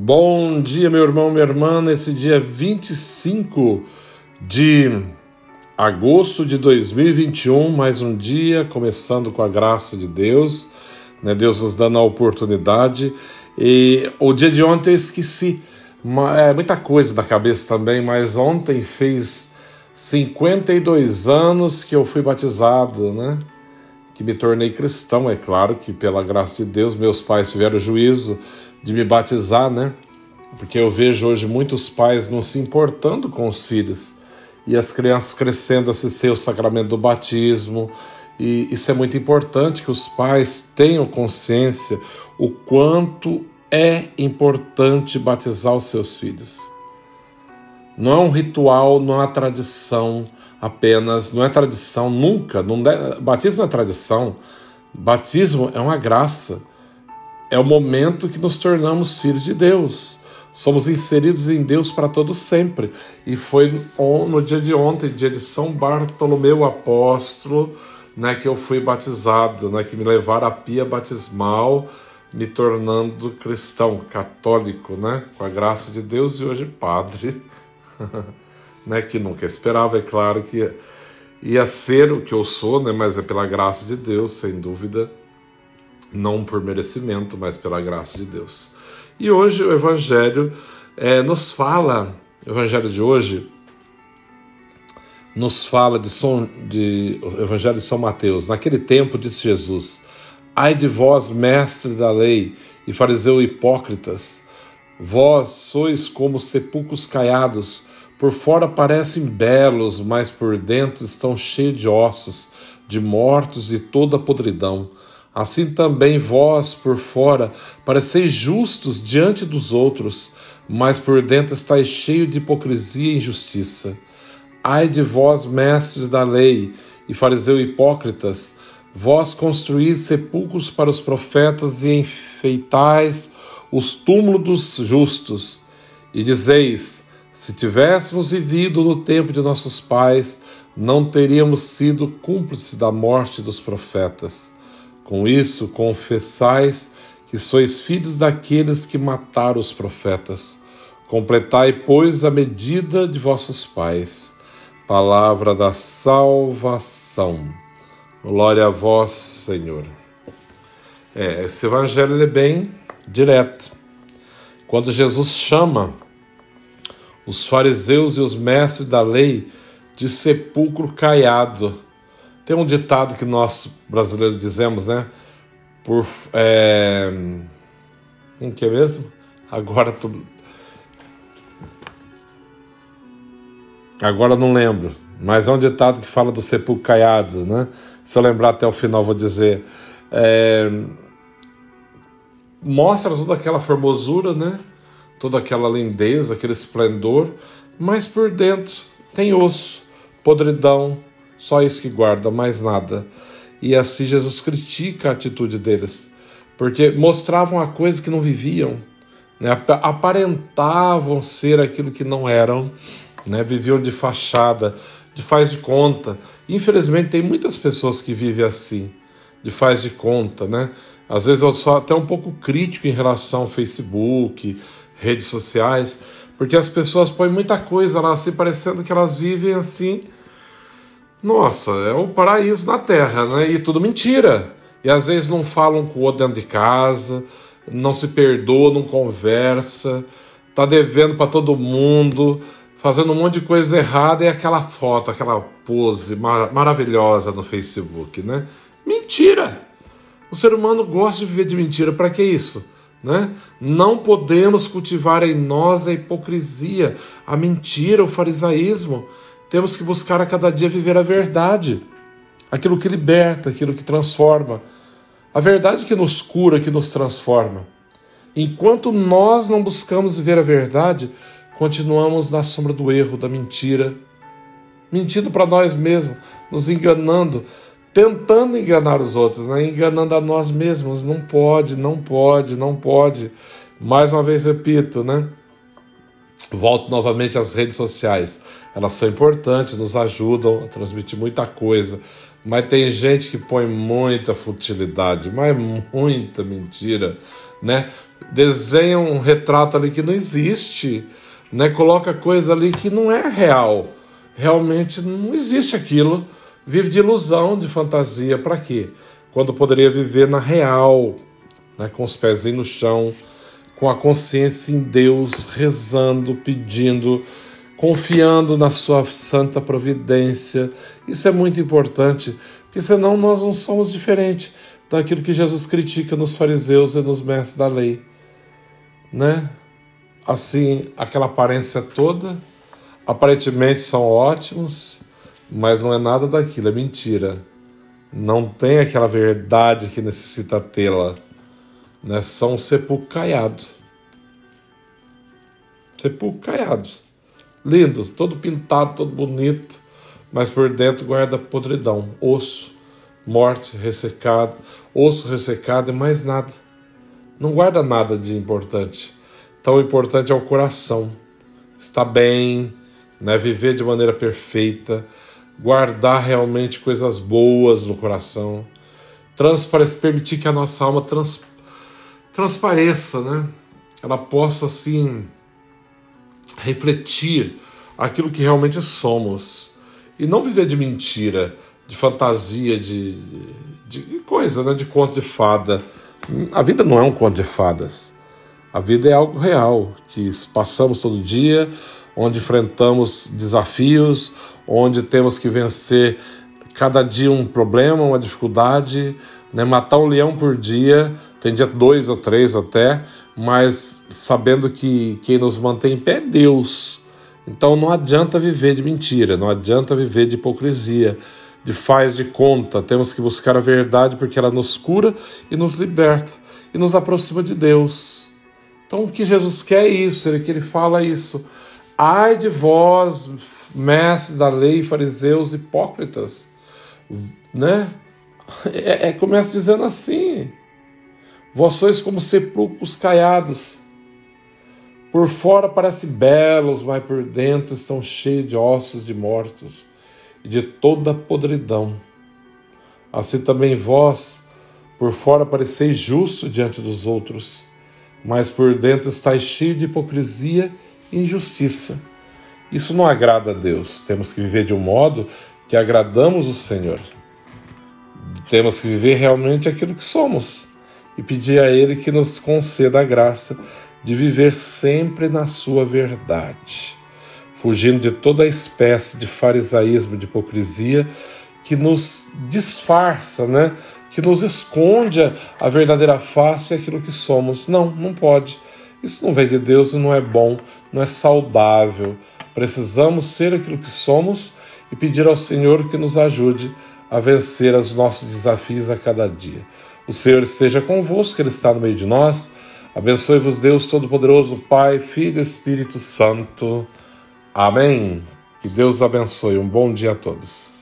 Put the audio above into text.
Bom dia, meu irmão, minha irmã, nesse dia 25 de agosto de 2021, mais um dia, começando com a graça de Deus, né? Deus nos dando a oportunidade. E o dia de ontem eu esqueci é, muita coisa na cabeça também, mas ontem fez 52 anos que eu fui batizado, né? Que me tornei cristão, é claro que pela graça de Deus meus pais tiveram juízo de me batizar, né? Porque eu vejo hoje muitos pais não se importando com os filhos e as crianças crescendo a se ser o sacramento do batismo. E isso é muito importante que os pais tenham consciência o quanto é importante batizar os seus filhos. Não é um ritual, não é uma tradição apenas, não é tradição nunca. Não é, batismo não é tradição, batismo é uma graça é o momento que nos tornamos filhos de Deus. Somos inseridos em Deus para todo sempre. E foi no dia de ontem, dia de São Bartolomeu Apóstolo, né, que eu fui batizado, né, que me levaram à pia batismal, me tornando cristão, católico, né, com a graça de Deus e hoje padre, né, que nunca esperava, é claro que ia ser o que eu sou, né, mas é pela graça de Deus, sem dúvida não por merecimento, mas pela graça de Deus. E hoje o Evangelho é, nos fala, o Evangelho de hoje nos fala de, São, de Evangelho de São Mateus. Naquele tempo disse Jesus: Ai de vós, mestre da lei e fariseu hipócritas, vós sois como sepulcros caiados, por fora parecem belos, mas por dentro estão cheios de ossos, de mortos e toda podridão. Assim também vós, por fora, pareceis justos diante dos outros, mas por dentro estáis cheio de hipocrisia e injustiça. Ai de vós, mestres da lei e fariseu hipócritas, vós construís sepulcros para os profetas e enfeitais os túmulos dos justos, e dizeis: se tivéssemos vivido no tempo de nossos pais, não teríamos sido cúmplices da morte dos profetas. Com isso, confessais que sois filhos daqueles que mataram os profetas. Completai, pois, a medida de vossos pais. Palavra da salvação. Glória a vós, Senhor. É, esse evangelho é bem direto. Quando Jesus chama os fariseus e os mestres da lei de sepulcro caiado, tem um ditado que nós brasileiros dizemos, né? Por. É... Como que é mesmo? Agora tudo. Agora não lembro, mas é um ditado que fala do sepulcro caiado, né? Se eu lembrar até o final, vou dizer. É... Mostra toda aquela formosura, né? Toda aquela lindeza, aquele esplendor, mas por dentro tem osso, podridão, só isso que guarda, mais nada. E assim Jesus critica a atitude deles, porque mostravam a coisa que não viviam, né? aparentavam ser aquilo que não eram, né? viviam de fachada, de faz de conta. Infelizmente, tem muitas pessoas que vivem assim, de faz de conta. Né? Às vezes eu sou até um pouco crítico em relação ao Facebook, redes sociais, porque as pessoas põem muita coisa lá, assim, parecendo que elas vivem assim nossa, é o paraíso na Terra, né? E tudo mentira. E às vezes não falam com o outro dentro de casa, não se perdoa, não conversa, tá devendo para todo mundo, fazendo um monte de coisa errada e aquela foto, aquela pose mar maravilhosa no Facebook, né? Mentira! O ser humano gosta de viver de mentira, para que isso? Né? Não podemos cultivar em nós a hipocrisia, a mentira, o farisaísmo. Temos que buscar a cada dia viver a verdade, aquilo que liberta, aquilo que transforma, a verdade que nos cura, que nos transforma. Enquanto nós não buscamos viver a verdade, continuamos na sombra do erro, da mentira, mentindo para nós mesmos, nos enganando, tentando enganar os outros, né? enganando a nós mesmos. Não pode, não pode, não pode. Mais uma vez repito, né? Volto novamente às redes sociais. Elas são importantes, nos ajudam a transmitir muita coisa. Mas tem gente que põe muita futilidade, mas muita mentira né? Desenha um retrato ali que não existe, né? Coloca coisa ali que não é real. Realmente não existe aquilo. Vive de ilusão, de fantasia, para quê? Quando poderia viver na real, né? com os pés no chão, com a consciência em Deus, rezando, pedindo, confiando na sua santa providência. Isso é muito importante, porque senão nós não somos diferentes daquilo que Jesus critica nos fariseus e nos mestres da lei, né? Assim, aquela aparência toda, aparentemente são ótimos, mas não é nada daquilo, é mentira. Não tem aquela verdade que necessita tê-la né, são sepulcro caiado. Sepulcro caiado. Lindo, todo pintado, todo bonito, mas por dentro guarda podridão, osso, morte, ressecado, osso ressecado e mais nada. Não guarda nada de importante. Tão importante é o coração. Está bem, né, viver de maneira perfeita, guardar realmente coisas boas no coração, transparecer, permitir que a nossa alma trans, transpareça, né? Ela possa assim refletir aquilo que realmente somos e não viver de mentira, de fantasia, de, de coisa, né? De conto de fada. A vida não é um conto de fadas. A vida é algo real que passamos todo dia, onde enfrentamos desafios, onde temos que vencer cada dia um problema, uma dificuldade, né? matar um leão por dia tem dia dois ou três até, mas sabendo que quem nos mantém em pé é Deus. Então não adianta viver de mentira, não adianta viver de hipocrisia, de faz de conta. Temos que buscar a verdade porque ela nos cura e nos liberta e nos aproxima de Deus. Então o que Jesus quer é isso, ele que ele fala isso. Ai de vós, mestres da lei, fariseus hipócritas, né? É, é, começa dizendo assim: Vós sois como sepulcros caiados. Por fora parecem belos, mas por dentro estão cheios de ossos de mortos e de toda podridão. Assim também vós, por fora pareceis justo diante dos outros, mas por dentro estáis cheio de hipocrisia e injustiça. Isso não agrada a Deus. Temos que viver de um modo que agradamos o Senhor. Temos que viver realmente aquilo que somos e pedir a Ele que nos conceda a graça de viver sempre na Sua verdade, fugindo de toda espécie de farisaísmo, de hipocrisia que nos disfarça, né? que nos esconde a verdadeira face e aquilo que somos. Não, não pode. Isso não vem de Deus e não é bom, não é saudável. Precisamos ser aquilo que somos e pedir ao Senhor que nos ajude a vencer os nossos desafios a cada dia. O Senhor esteja convosco, Ele está no meio de nós. Abençoe-vos, Deus Todo-Poderoso, Pai, Filho e Espírito Santo. Amém. Que Deus abençoe. Um bom dia a todos.